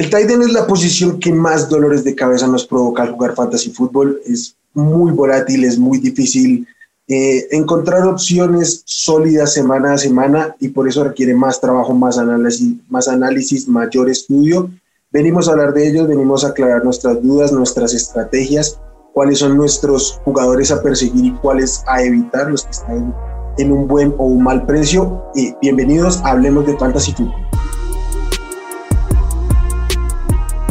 El tight end es la posición que más dolores de cabeza nos provoca al jugar fantasy fútbol. Es muy volátil, es muy difícil eh, encontrar opciones sólidas semana a semana y por eso requiere más trabajo, más análisis, más análisis, mayor estudio. Venimos a hablar de ellos, venimos a aclarar nuestras dudas, nuestras estrategias, cuáles son nuestros jugadores a perseguir y cuáles a evitar, los que están en un buen o un mal precio. Y bienvenidos Hablemos de Fantasy Fútbol.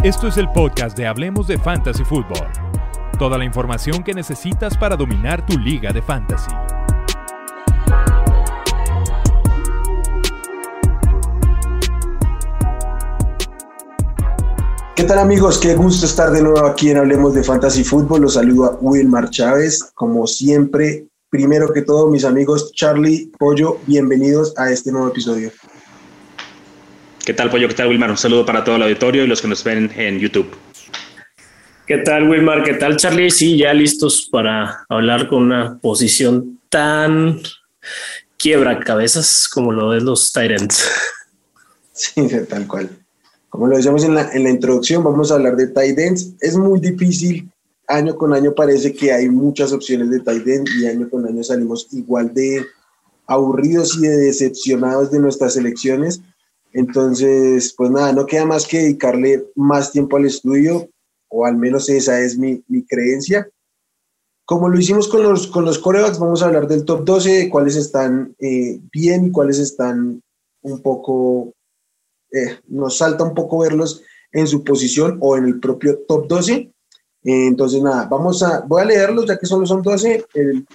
Esto es el podcast de Hablemos de Fantasy Football. Toda la información que necesitas para dominar tu liga de fantasy. ¿Qué tal amigos? Qué gusto estar de nuevo aquí en Hablemos de Fantasy Football. Los saludo a Wilmar Chávez. Como siempre, primero que todo, mis amigos Charlie, Pollo, bienvenidos a este nuevo episodio. ¿Qué tal, Pollo? ¿Qué tal, Wilmar? Un saludo para todo el auditorio y los que nos ven en YouTube. ¿Qué tal, Wilmar? ¿Qué tal, Charlie? Sí, ya listos para hablar con una posición tan quiebra cabezas como lo de los Titans. Sí, tal cual. Como lo decíamos en la, en la introducción, vamos a hablar de Titans. Es muy difícil. Año con año parece que hay muchas opciones de Titan y año con año salimos igual de aburridos y de decepcionados de nuestras elecciones entonces, pues nada, no queda más que dedicarle más tiempo al estudio, o al menos esa es mi, creencia. Como lo hicimos con los, con los corebacks, vamos a hablar del top 12, cuáles están eh, bien y cuáles están un poco, eh, nos salta un poco verlos en su posición o en el propio top 12. Eh, entonces, nada, vamos a, voy a leerlos ya que solo son 12. El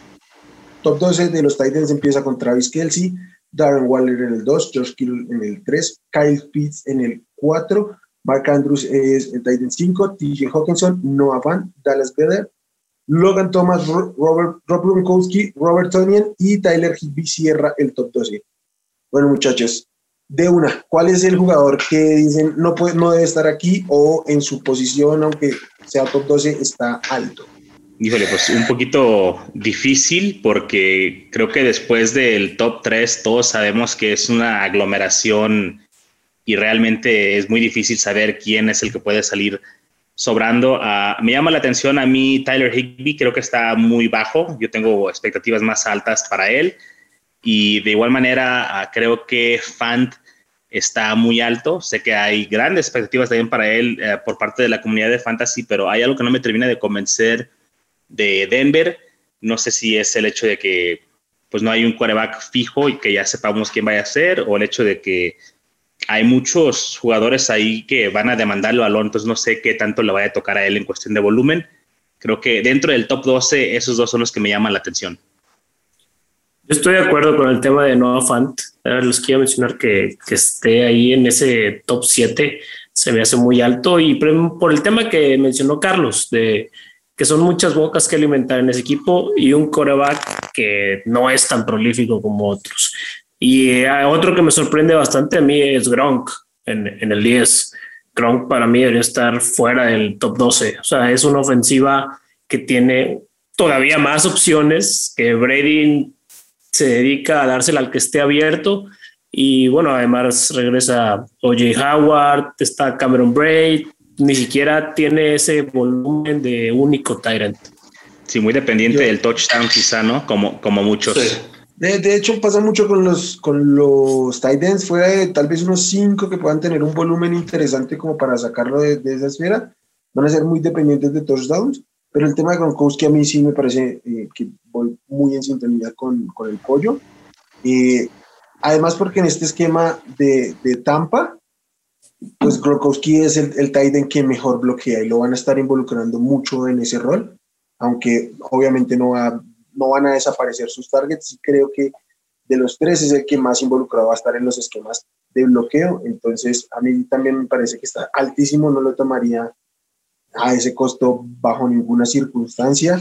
top 12 de los Titans empieza con Travis Kelsey, Darren Waller en el 2, Josh Kittle en el 3, Kyle Pitts en el 4, Mark Andrews es el Titan 5, TJ Hawkinson, Noah Van, Dallas Better, Logan Thomas, Robert, Rob Gronkowski, Robert Tonian y Tyler Higby cierra el top 12. Bueno, muchachos, de una, ¿cuál es el jugador que dicen no, puede, no debe estar aquí o en su posición, aunque sea top 12, está alto? Híjole, pues un poquito difícil porque creo que después del top 3 todos sabemos que es una aglomeración y realmente es muy difícil saber quién es el que puede salir sobrando. Uh, me llama la atención a mí Tyler Higby, creo que está muy bajo, yo tengo expectativas más altas para él. Y de igual manera uh, creo que Fant está muy alto, sé que hay grandes expectativas también para él uh, por parte de la comunidad de fantasy, pero hay algo que no me termina de convencer de Denver. No sé si es el hecho de que pues no hay un quarterback fijo y que ya sepamos quién vaya a ser, o el hecho de que hay muchos jugadores ahí que van a demandar el balón, entonces no sé qué tanto le vaya a tocar a él en cuestión de volumen. Creo que dentro del top 12, esos dos son los que me llaman la atención. Yo estoy de acuerdo con el tema de Noah Fant. Les quiero mencionar que, que esté ahí en ese top 7 se me hace muy alto y por el tema que mencionó Carlos de que son muchas bocas que alimentar en ese equipo y un coreback que no es tan prolífico como otros. Y eh, otro que me sorprende bastante a mí es Gronk en, en el 10. Gronk para mí debería estar fuera del top 12. O sea, es una ofensiva que tiene todavía más opciones, que Brady se dedica a dársela al que esté abierto. Y bueno, además regresa OJ Howard, está Cameron Braid, ni siquiera tiene ese volumen de único Tyrant. Sí, muy dependiente del touchdown quizá, ¿no? Como, como muchos. De, hecho, pasa mucho con los, con los Titans, fuera de tal vez unos cinco que puedan tener un volumen interesante como para sacarlo de, esa esfera, van a ser muy dependientes de touchdowns, pero el tema de Gronkowski a mí sí me parece eh, que voy muy en sintonía con, con el pollo. Eh, además, porque en este esquema de, de Tampa, pues Gronkowski es el, el tight end que mejor bloquea y lo van a estar involucrando mucho en ese rol, aunque obviamente no, va, no van a desaparecer sus targets y creo que de los tres es el que más involucrado va a estar en los esquemas de bloqueo, entonces a mí también me parece que está altísimo, no lo tomaría a ese costo bajo ninguna circunstancia.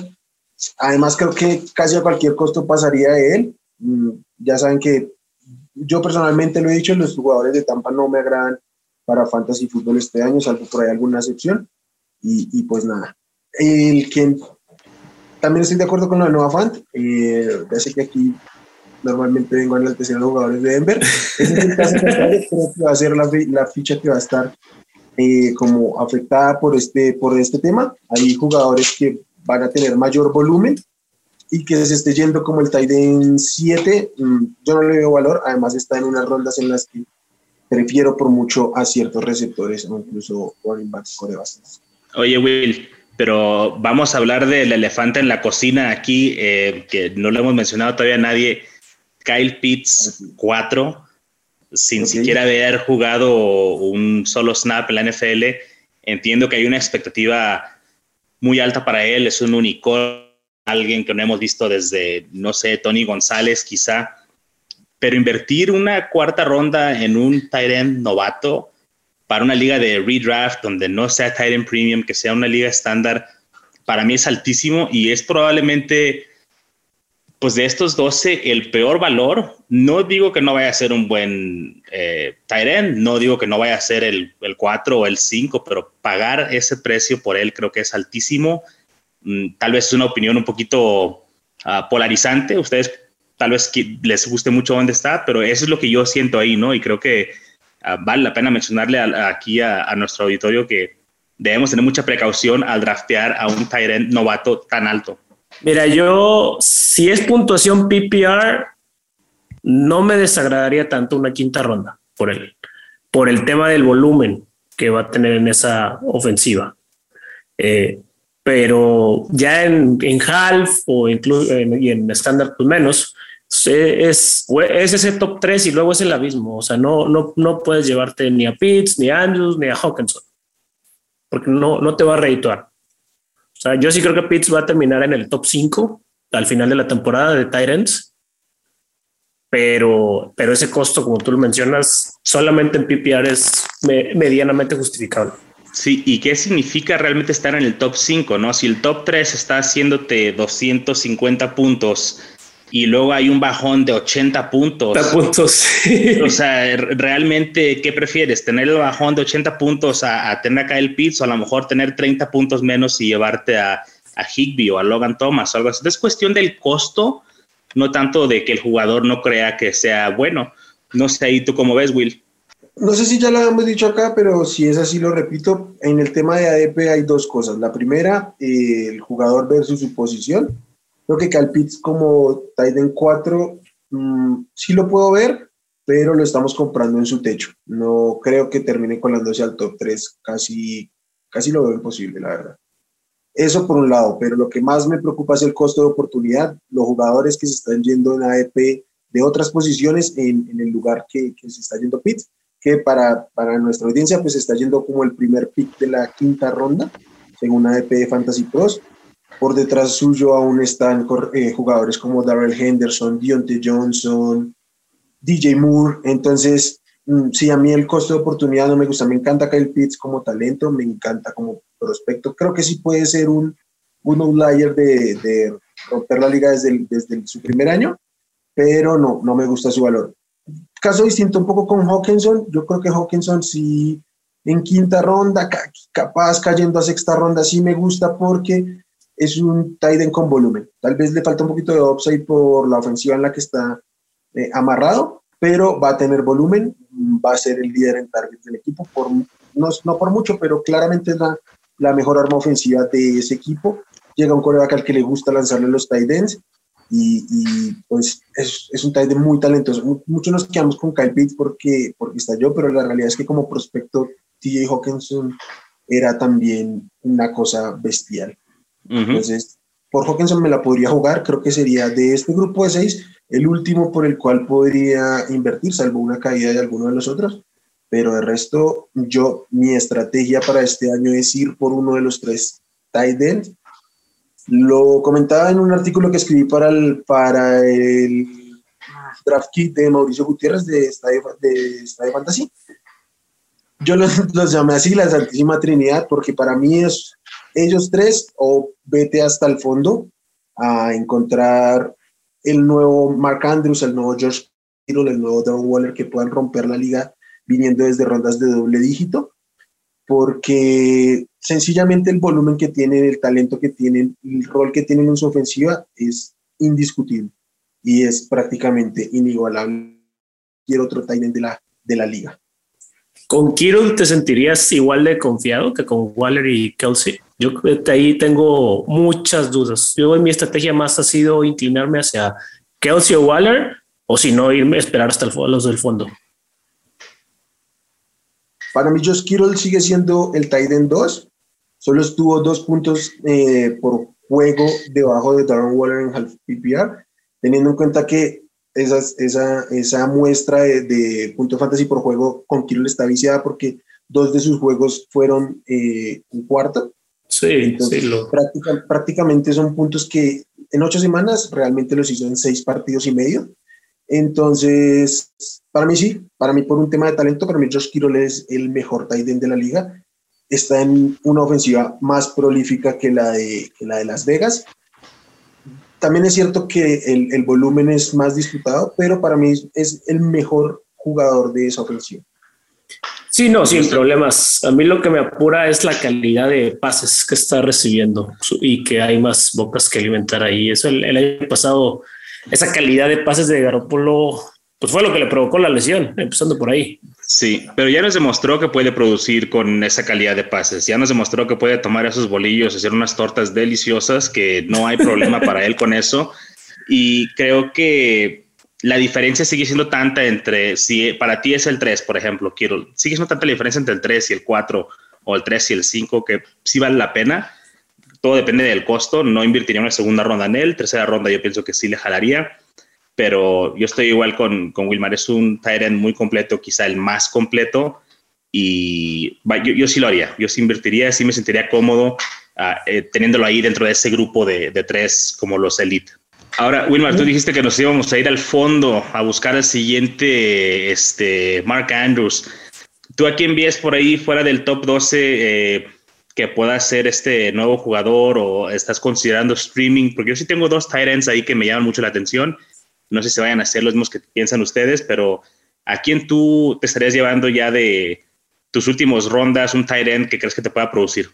Además creo que casi a cualquier costo pasaría de él. Mm, ya saben que yo personalmente lo he dicho, los jugadores de Tampa no me agradan para Fantasy Fútbol este año, salvo por ahí alguna excepción. Y, pues nada. El que también estoy de acuerdo con de Nova Fant. Eh, ya sé que aquí normalmente vengo a enaltecer a los jugadores de Denver. es el caso que va a ser la, la, ficha que va a estar eh, como afectada por este, por este tema. Hay jugadores que van a tener mayor volumen y que se esté yendo como el Titan 7, mm, yo no le veo valor. Además está en unas rondas en las que prefiero por mucho a ciertos receptores o incluso running backs corebas. Oye, Will, pero vamos a hablar del elefante en la cocina aquí, eh, que no lo hemos mencionado todavía nadie. Kyle Pitts 4, sin siquiera haber jugado un solo snap en la NFL. Entiendo que hay una expectativa muy alta para él, es un unicornio, alguien que no hemos visto desde, no sé, Tony González quizá pero invertir una cuarta ronda en un tight novato para una liga de redraft donde no sea tight premium, que sea una liga estándar, para mí es altísimo y es probablemente, pues de estos 12, el peor valor. No digo que no vaya a ser un buen eh, tight no digo que no vaya a ser el, el 4 o el 5, pero pagar ese precio por él creo que es altísimo. Mm, tal vez es una opinión un poquito ah, polarizante. Ustedes tal vez les guste mucho dónde está, pero eso es lo que yo siento ahí, ¿no? Y creo que ah, vale la pena mencionarle aquí a, nuestro auditorio que debemos tener mucha precaución al draftear a un Tyrant novato tan alto. Mira, yo, si es puntuación PPR, no me desagradaría tanto una quinta ronda por el, por el tema del volumen que va a tener en esa ofensiva. Eh, pero ya en, en half o incluso y en estándar pues menos, es, es ese top 3 y luego es el abismo. O sea, no, no, no puedes llevarte ni a Pitts, ni a Andrews, ni a Hawkinson, porque no, no te va a redituar. O sea, yo sí creo que Pitts va a terminar en el top 5 al final de la temporada de Titans, pero, pero ese costo, como tú lo mencionas, solamente en PPR es medianamente justificable. Sí, ¿y qué significa realmente estar en el top 5? ¿no? Si el top 3 está haciéndote 250 puntos y luego hay un bajón de 80 puntos. puntos. O sea, realmente, ¿qué prefieres? ¿Tener el bajón de 80 puntos a, tener acá el Pitts o a lo mejor tener 30 puntos menos y llevarte a, a Higby o a Logan Thomas o algo así? Es cuestión del costo, no tanto de que el jugador no crea que sea bueno. No sé, ¿y tú cómo ves, Will? No sé si ya lo hemos dicho acá, pero si es así, lo repito. En el tema de ADP hay dos cosas. La primera, eh, el jugador versus su posición. Creo que Calpitz como Titan 4 mm, sí lo puedo ver, pero lo estamos comprando en su techo. No creo que termine colándose al top 3. Casi, casi lo veo imposible, la verdad. Eso por un lado, pero lo que más me preocupa es el costo de oportunidad. Los jugadores que se están yendo en ADP de otras posiciones en, el lugar que, que se está yendo Pitts que para, para nuestra audiencia pues está yendo como el primer pick de la quinta ronda, según ADP de Fantasy Pros. Por detrás suyo aún están eh, jugadores como Darrell Henderson, Deontay Johnson, DJ Moore. Entonces, mm, sí, a mí el costo de oportunidad no me gusta. Me encanta Kyle Pitts como talento, me encanta como prospecto. Creo que sí puede ser un, un outlier de, de romper la liga desde, desde su primer año, pero no, no me gusta su valor. Caso distinto un poco con Hawkinson. Yo creo que Hawkinson sí en quinta ronda, capaz cayendo a sexta ronda, sí me gusta porque es un tight con volumen. Tal vez le falta un poquito de upside por la ofensiva en la que está eh, amarrado, pero va a tener volumen, va a ser el líder en target del equipo, por, no, no por mucho, pero claramente es la, la mejor arma ofensiva de ese equipo. Llega un coreback al que le gusta lanzarle los tight ends y, pues es, es, un tight muy talentoso. Muchos nos quedamos con Kyle Pitts porque, porque está yo, pero la realidad es que como prospecto TJ Hawkinson era también una cosa bestial. Entonces, por Hawkinson me la podría jugar, creo que sería de este grupo de seis el último por el cual podría invertir, salvo una caída de alguno de los otros. Pero de resto, yo, mi estrategia para este año es ir por uno de los tres tight ends lo comentaba en un artículo que escribí para el, para el draft kit de Mauricio Gutiérrez de Estadio, de Fantasy. Yo los, los, llamé así la Santísima Trinidad porque para mí es ellos tres o vete hasta el fondo a encontrar el nuevo Mark Andrews, el nuevo George Kittle, el nuevo Darren Waller que puedan romper la liga viniendo desde rondas de doble dígito porque sencillamente el volumen que tienen, el talento que tienen, el rol que tienen en su ofensiva es indiscutible y es prácticamente inigualable cualquier otro tight de la, de la liga. ¿Con Kittle te sentirías igual de confiado que con Waller y Kelsey? Yo ahí tengo muchas dudas. Yo mi estrategia más ha sido inclinarme hacia Kelsey o Waller, o si no, irme a esperar hasta el, los del fondo. Para mí, Josh Kittle sigue siendo el Titan 2. Solo estuvo dos puntos eh, por juego debajo de Darren Waller en half PPR, teniendo en cuenta que esa, esa, esa muestra de, de punto fantasy por juego con Kittle está viciada porque dos de sus juegos fueron eh, un cuarto. Sí, sí prácticamente son puntos que en ocho semanas realmente los hizo en seis partidos y medio. Entonces, para mí sí, para mí por un tema de talento, para mí Josh Kittle es el mejor tight end de la liga. Está en una ofensiva más prolífica que la de, que la de Las Vegas. También es cierto que el, el volumen es más disputado, pero para mí es el mejor jugador de esa ofensiva. Sí, no, sin problemas. A mí lo que me apura es la calidad de pases que está recibiendo y que hay más bocas que alimentar ahí. Eso el, el año pasado esa calidad de pases de Garoppolo, pues fue lo que le provocó la lesión, empezando por ahí. Sí, pero ya nos demostró que puede producir con esa calidad de pases. Ya nos demostró que puede tomar esos bolillos, hacer unas tortas deliciosas, que no hay problema para él con eso. Y creo que la diferencia sigue siendo tanta entre, si para ti es el 3, por ejemplo, quiero, sigue siendo tanta la diferencia entre el 3 y el 4 o el 3 y el 5 que sí vale la pena todo depende del costo. No invertiría una segunda ronda en él. Tercera ronda yo pienso que sí le jalaría. Pero yo estoy igual con, con Wilmar. Es un Tyrant muy completo, quizá el más completo. Y yo, yo, sí lo haría. Yo sí invertiría, sí me sentiría cómodo uh, eh, teniéndolo ahí dentro de ese grupo de, de tres como los Elite. Ahora, Wilmar, tú dijiste que nos íbamos a ir al fondo a buscar al siguiente este, Mark Andrews. ¿Tú a quién ves por ahí fuera del top 12? Eh, que pueda ser este nuevo jugador o estás considerando streaming? Porque yo sí tengo dos tight ahí que me llaman mucho la atención. No sé si vayan a ser los mismos que piensan ustedes, pero ¿a quién tú te estarías llevando ya de tus últimas rondas, un tight end que crees que te pueda producir?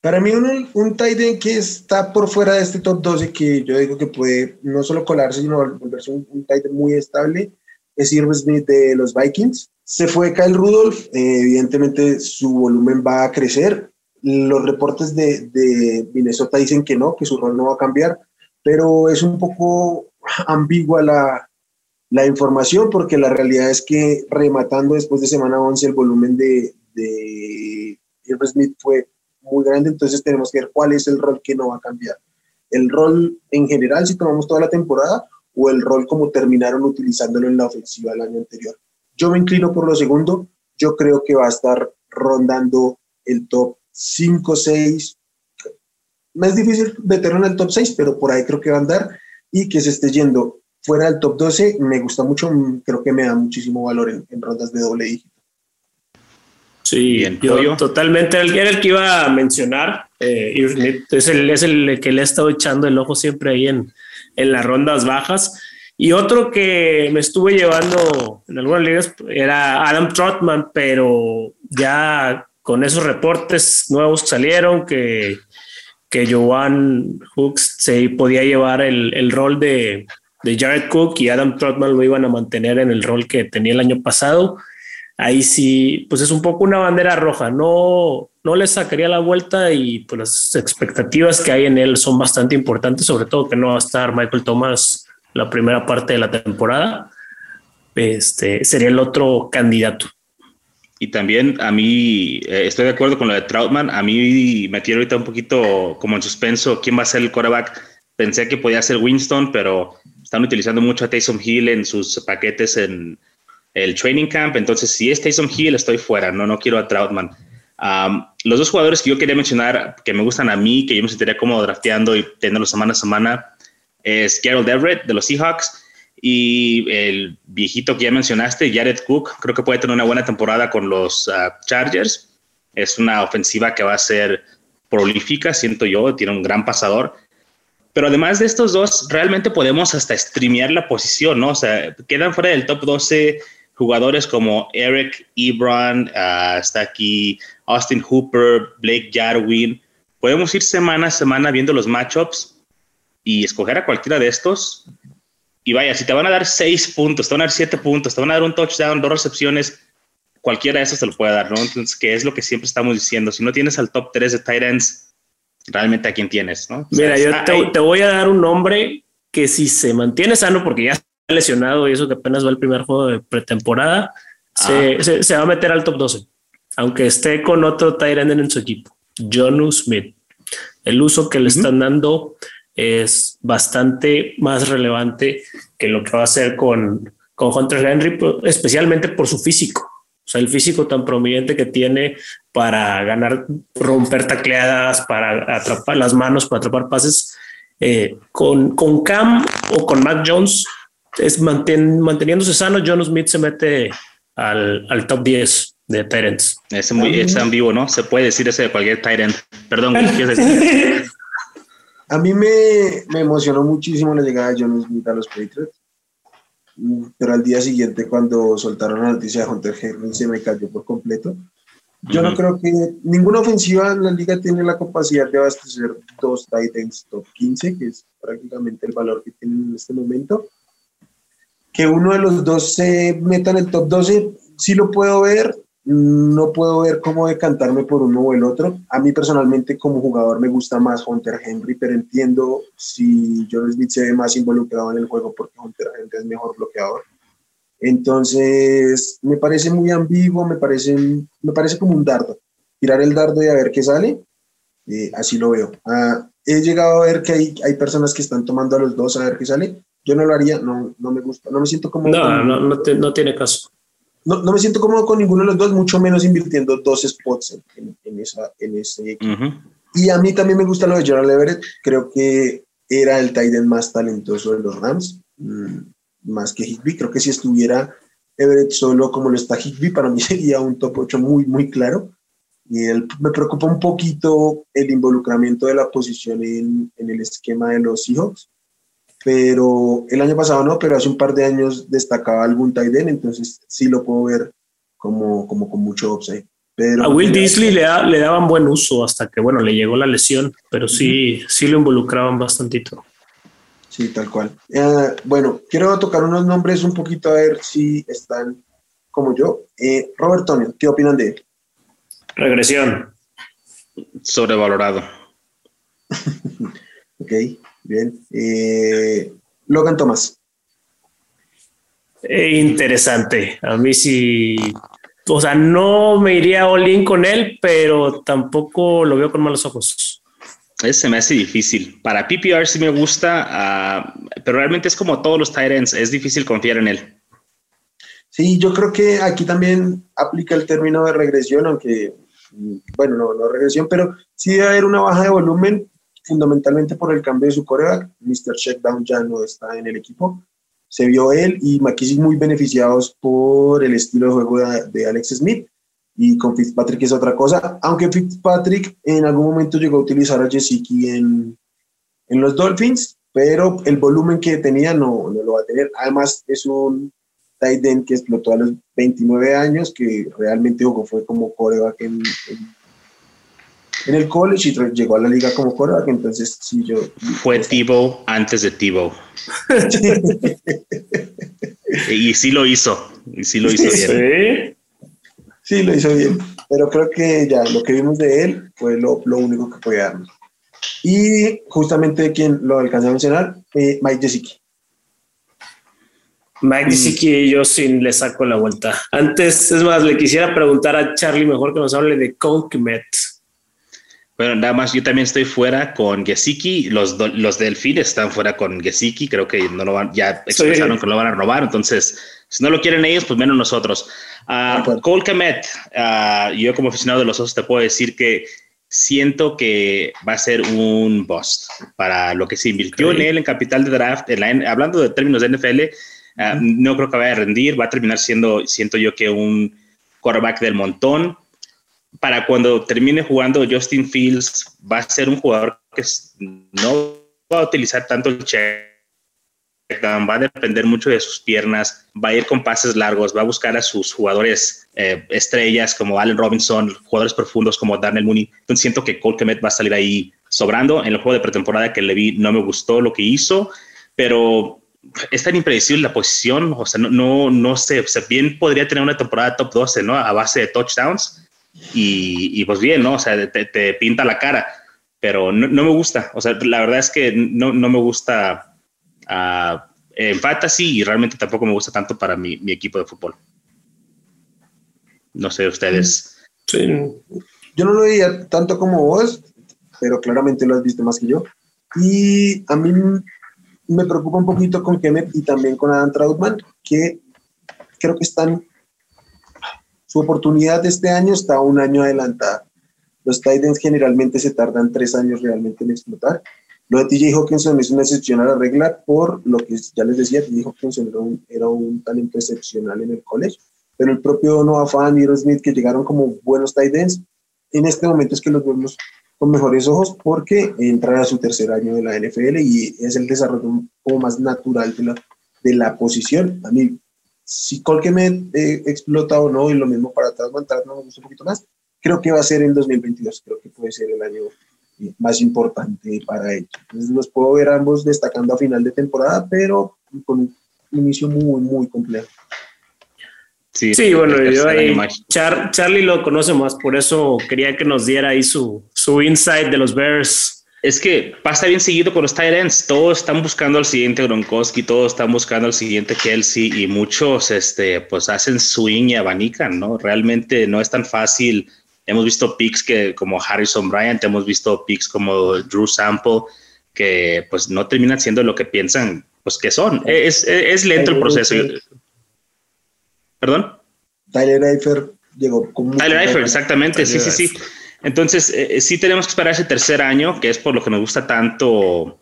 Para mí, un, un tight end que está por fuera de este top 12, que yo digo que puede no solo colarse, sino volverse un, un tight end muy estable, es Irv Smith de los Vikings. Se fue Kyle Rudolph, eh, evidentemente su volumen va a crecer. Los reportes de, Minnesota dicen que no, que su rol no va a cambiar, pero es un poco ambigua la, la información porque la realidad es que rematando después de semana 11 el volumen de, de Smith fue muy grande, entonces tenemos que ver cuál es el rol que no va a cambiar. El rol en general, si tomamos toda la temporada, o el rol como terminaron utilizándolo en la ofensiva el año anterior. Yo me inclino por lo segundo. Yo creo que va a estar rondando el top 5, 6. No es difícil meterlo en el top 6, pero por ahí creo que va a andar. Y que se esté yendo fuera del top 12, me gusta mucho. Creo que me da muchísimo valor en, en rondas de doble dígito. Sí, yo totalmente era el que iba a mencionar. Eh, es, el, es el que le he estado echando el ojo siempre ahí en, en las rondas bajas. Y otro que me estuve llevando en algunas ligas era Adam Trotman, pero ya con esos reportes nuevos que salieron, que, que Joan Hooks se podía llevar el, el rol de, de, Jared Cook y Adam Trotman lo iban a mantener en el rol que tenía el año pasado. Ahí sí, pues es un poco una bandera roja. No, no le sacaría la vuelta y pues las expectativas que hay en él son bastante importantes, sobre todo que no va a estar Michael Thomas la primera parte de la temporada, este sería el otro candidato. Y también a mí, eh, estoy de acuerdo con lo de Troutman, a mí me tiene ahorita un poquito como en suspenso quién va a ser el quarterback. Pensé que podía ser Winston, pero están utilizando mucho a Taysom Hill en sus paquetes en el training camp, entonces si es Taysom Hill estoy fuera, no, no quiero a Troutman. Um, los dos jugadores que yo quería mencionar que me gustan a mí, que yo me sentiría cómodo drafteando y teniendo semana a semana, es Gerald Everett de los Seahawks y el viejito que ya mencionaste, Jared Cook. Creo que puede tener una buena temporada con los uh, Chargers. Es una ofensiva que va a ser prolífica, siento yo, tiene un gran pasador. Pero además de estos dos, realmente podemos hasta streamear la posición, ¿no? O sea, quedan fuera del top 12 jugadores como Eric Ebron, uh, está aquí Austin Hooper, Blake Jarwin. Podemos ir semana a semana viendo los matchups y escoger a cualquiera de estos. Y vaya, si te van a dar seis puntos, te van a dar siete puntos, te van a dar un touchdown, dos recepciones, cualquiera de esos te lo puede dar, ¿no? Entonces, ¿qué es lo que siempre estamos diciendo? Si no tienes al top 3 de tight ends, realmente a quién tienes, ¿no? Mira, yo te, voy a dar un nombre que si se mantiene sano, porque ya está lesionado y eso que apenas va el primer juego de pretemporada, se, ah. va a meter al top 12, aunque esté con otro tight end en su equipo, Jonu Smith. El uso que le están dando es bastante más relevante que lo que va a hacer con, con Hunter Henry, especialmente por su físico. O sea, el físico tan prominente que tiene para ganar, romper tacleadas, para atrapar las manos, para atrapar pases. Eh, con, con Cam o con Mac Jones, es manteniéndose sano, John Smith se mete al, al top 10 de Tyrants. Es muy es ambiguo, ¿no? Se puede decir ese de cualquier Tyrant. Perdón, A mí me, me, emocionó muchísimo la llegada de John Smith a los Patriots pero al día siguiente cuando soltaron la noticia de Hunter Henry se me cayó por completo. Yo no creo que ninguna ofensiva en la liga tiene la capacidad de abastecer dos Titans top 15, que es prácticamente el valor que tienen en este momento. Que uno de los dos se meta en el top 12, sí lo puedo ver, no puedo ver cómo decantarme por uno o el otro. A mí personalmente como jugador me gusta más Hunter Henry, pero entiendo si John Smith se ve más involucrado en el juego porque Hunter Henry es mejor bloqueador. Entonces, me parece muy ambiguo, me parece, me parece como un dardo. Tirar el dardo y a ver qué sale, eh, así lo veo. Ah, he llegado a ver que hay, hay personas que están tomando a los dos a ver qué sale. Yo no lo haría, no, no me gusta, no me siento como... No, no, no, no tiene caso no, no, me siento cómodo con ninguno de los dos, mucho menos invirtiendo dos spots en, en, esa, en ese equipo. Y a mí también me gusta lo de Gerald Everett, creo que era el tight más talentoso de los Rams, mm, más que Higby. Creo que si estuviera Everett solo como lo está Higby, para mí sería un top 8 muy, muy claro. Y él, me preocupa un poquito el involucramiento de la posición en, en el esquema de los Seahawks pero el año pasado no, pero hace un par de años destacaba algún tight end, entonces sí lo puedo ver como, como con mucho upside. Pero a Will Disley le, le, daban buen uso hasta que, bueno, le llegó la lesión, pero sí, sí lo involucraban bastantito. Sí, tal cual. Eh, bueno, quiero tocar unos nombres un poquito a ver si están como yo. Eh, Robert Tonio, ¿qué opinan de él? Regresión. Sobrevalorado. ok. Bien. Eh, Logan Thomas. Eh, interesante. A mí sí. O sea, no me iría all con él, pero tampoco lo veo con malos ojos. Ese me hace difícil. Para PPR sí me gusta, ah, pero realmente es como todos los Tyrants, es difícil confiar en él. Sí, yo creo que aquí también aplica el término de regresión, aunque, bueno, no, no regresión, pero sí debe haber una baja de volumen fundamentalmente por el cambio de su coreback. Mr. Checkdown ya no está en el equipo. Se vio él y McKissick muy beneficiados por el estilo de juego de, Alex Smith. Y con Fitzpatrick es otra cosa. Aunque Fitzpatrick en algún momento llegó a utilizar a Jessica en, en los Dolphins, pero el volumen que tenía no, no lo va a tener. Además, es un tight end que explotó a los 29 años, que realmente jugó fue como coreback en, en en el college y llegó a la liga como quarterback, entonces sí yo... Fue Tivo antes de Tivo. y sí lo hizo, y sí lo hizo bien. ¿Sí? sí, lo hizo bien, pero creo que ya lo que vimos de él fue lo, lo único que podía darnos. Y justamente quien lo alcanzó a mencionar, eh, Mike Gesicki. Mike mm. Gesicki, yo sí le saco la vuelta. Antes, es más, le quisiera preguntar a Charlie mejor que nos hable de Met. Bueno, nada más yo también estoy fuera con Gesicki. Los, los Delfines están fuera con Gesicki. Creo que no lo van, ya expresaron que lo van a robar. Entonces, si no lo quieren ellos, pues menos nosotros. Uh, Cole Kemet, uh, yo como aficionado de los osos te puedo decir que siento que va a ser un bust para lo que se invirtió en él en capital de draft. hablando de términos de NFL, ah, no creo que vaya a rendir. Va a terminar siendo, siento yo que un quarterback del montón para cuando termine jugando Justin Fields, va a ser un jugador que no va a utilizar tanto el check va a depender mucho de sus piernas, va a ir con pases largos, va a buscar a sus jugadores eh, estrellas como Allen Robinson, jugadores profundos como Darnell Mooney. Entonces siento que Cole va a salir ahí sobrando. En el juego de pretemporada que le vi no me gustó lo que hizo, pero es tan impredecible la posición, o sea, no, no, no sé, o sea, bien podría tener una temporada top 12, ¿no? A base de touchdowns y, y pues bien, ¿no? O sea, te, pinta la cara, pero no, me gusta, o sea, la verdad es que no, no me gusta uh, en fantasy y realmente tampoco me gusta tanto para mi, mi equipo de fútbol. No sé, ustedes. Sí. Yo no lo veía tanto como vos, pero claramente lo has visto más que yo. Y a mí me preocupa un poquito con Kenneth y también con Adam Trautman, que creo que están, su oportunidad de este año está un año adelantada. Los Titans generalmente se tardan tres años realmente en explotar. Lo de TJ Hawkinson es una excepción a la regla por lo que ya les decía, TJ Hawkinson era un, era un talento excepcional en el college, pero el propio Noah Fan y Smith que llegaron como buenos Titans, en este momento es que los vemos con mejores ojos porque entra a su tercer año de la NFL y es el desarrollo poco más natural de la, de la posición. A mí, si Colquemet eh, explota o no, y lo mismo para no me gusta un poquito más, creo que va a ser en 2022, creo que puede ser el año eh, más importante para ellos. Entonces los puedo ver ambos destacando a final de temporada, pero con un inicio muy, muy complejo. Sí, bueno, yo ahí, Charlie lo conoce más, por eso quería que nos diera ahí su, su insight de los Bears. Es que pasa bien seguido con los tight ends. Todos están buscando al siguiente Gronkowski, todos están buscando al siguiente Kelsey y muchos este, pues hacen swing y abanican, ¿no? Realmente no es tan fácil. Hemos visto picks que, como Harrison Bryant, hemos visto picks como Drew Sample, que pues no terminan siendo lo que piensan pues que son. Es, es lento el proceso. ¿Perdón? Tyler Eifert llegó con Tyler Eifert, exactamente, sí, sí, sí. Entonces, eh, eh, sí tenemos que esperar ese tercer año, que es por lo que me gusta tanto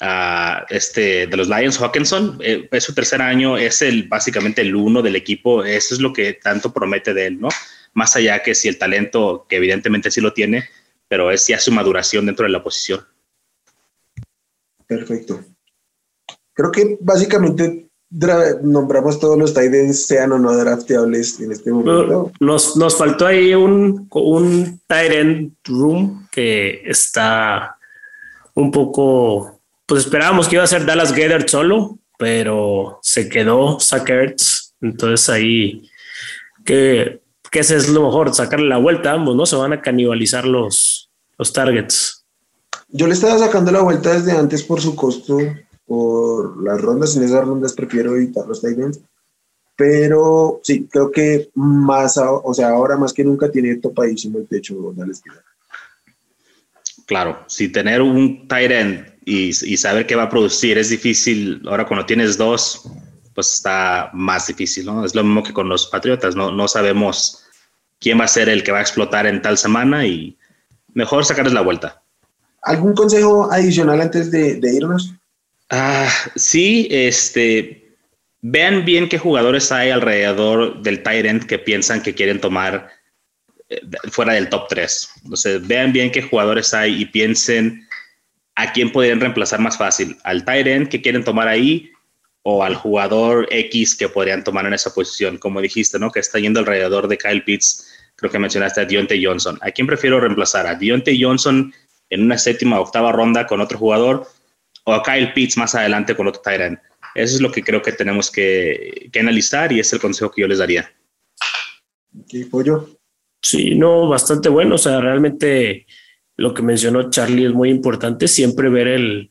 a este, de los Lions Hawkinson. Eh, es su tercer año, es el básicamente el uno del equipo. Eso es lo que tanto promete de él, ¿no? Más allá que si el talento, que evidentemente sí lo tiene, pero es ya su maduración dentro de la posición. Perfecto. Creo que básicamente nombramos todos los Titans, sean o no drafteables en este momento. Nos, nos faltó ahí un, un Titan room que está un poco, pues esperábamos que iba a ser Dallas Gather solo, pero se quedó Sackerts. Entonces ahí, que, que ese es lo mejor, sacarle la vuelta a ambos, ¿no? Se van a canibalizar los, los targets. Yo le estaba sacando la vuelta desde antes por su costo por las rondas. En esas rondas prefiero evitar los Titans. Pero sí, creo que más, o sea, ahora más que nunca tiene topadísimo el techo Dallas Claro, si tener un tight end y, y, saber qué va a producir es difícil, ahora cuando tienes dos, pues está más difícil, ¿no? Es lo mismo que con los Patriotas, no, no sabemos quién va a ser el que va a explotar en tal semana y mejor sacarles la vuelta. ¿Algún consejo adicional antes de, de irnos? Ah, sí, este, vean bien qué jugadores hay alrededor del Tyrant que piensan que quieren tomar eh, fuera del top 3. Entonces, vean bien qué jugadores hay y piensen a quién podrían reemplazar más fácil, al Tyrant que quieren tomar ahí o al jugador X que podrían tomar en esa posición, como dijiste, ¿no? Que está yendo alrededor de Kyle Pitts, creo que mencionaste a Dionte Johnson. ¿A quién prefiero reemplazar? ¿A Dionte Johnson en una séptima o octava ronda con otro jugador? O a Kyle Pitts más adelante con otro Tyrant. Eso es lo que creo que tenemos que, analizar y es el consejo que yo les daría. ¿Qué pollo? Sí, no, bastante bueno. O sea, realmente lo que mencionó Charlie es muy importante. Siempre ver el,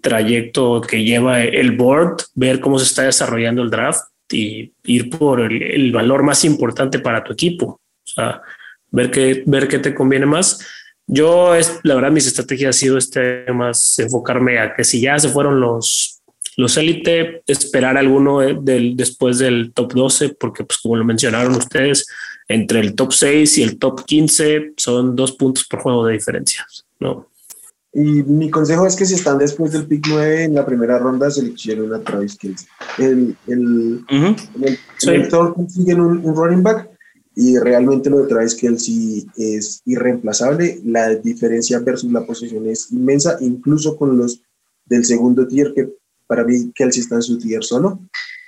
trayecto que lleva el board, ver cómo se está desarrollando el draft y ir por el, el valor más importante para tu equipo. O sea, ver qué, ver qué te conviene más yo, es, la verdad, mis estrategias ha sido este más enfocarme a que si ya se fueron los, los élite, esperar alguno del, después del top 12, porque pues como lo mencionaron ustedes, entre el top 6 y el top 15 son dos puntos por juego de diferencia, ¿no? Y mi consejo es que si están después del pick 9 en la primera ronda, seleccionen a Travis Kelce. El, el, el, consiguen un, un running back y realmente lo de Travis Kelsey es irreemplazable. La diferencia versus la posición es inmensa, incluso con los del segundo tier, que para mí Kelsey está en su tier solo.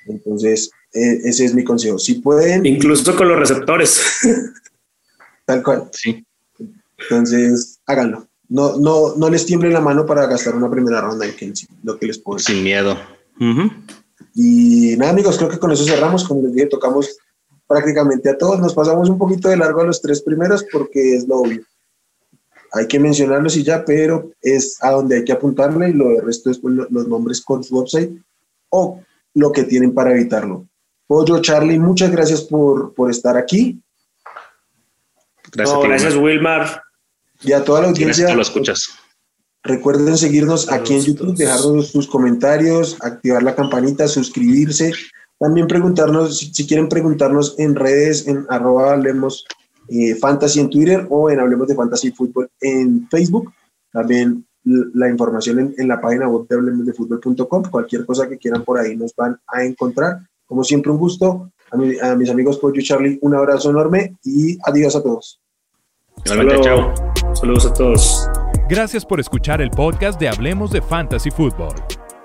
Entonces, e, ese es mi consejo. Si pueden. Incluso con los receptores. Tal cual. Sí. Entonces, háganlo. No, no, no les tiemble la mano para gastar una primera ronda en Kelsey, lo que les puedo Sin miedo. Y nada, amigos, creo que con eso cerramos. Como les dije, tocamos prácticamente a todos. Nos pasamos un poquito de largo a los tres primeros porque es lo obvio. Hay que mencionarlos y ya, pero es a donde hay que apuntarle y lo del resto es los nombres con su website o lo que tienen para evitarlo. Pollo, Charlie, muchas gracias por, por estar aquí. Gracias, gracias Wilmar. Y a toda la audiencia. Gracias lo escuchas. Recuerden seguirnos aquí en YouTube, dejarnos sus comentarios, activar la campanita, suscribirse. También preguntarnos, si, quieren preguntarnos en redes, en arroba hablemos eh, fantasy en Twitter o en hablemos de fantasy fútbol en Facebook. También la información en, la página web de hablemosdefutbol.com. Cualquier cosa que quieran por ahí nos van a encontrar. Como siempre, un gusto. A, a mis amigos Pollo y Charlie, un abrazo enorme y adiós a todos. chao. Saludos a todos. Gracias por escuchar el podcast de Hablemos de Fantasy Football.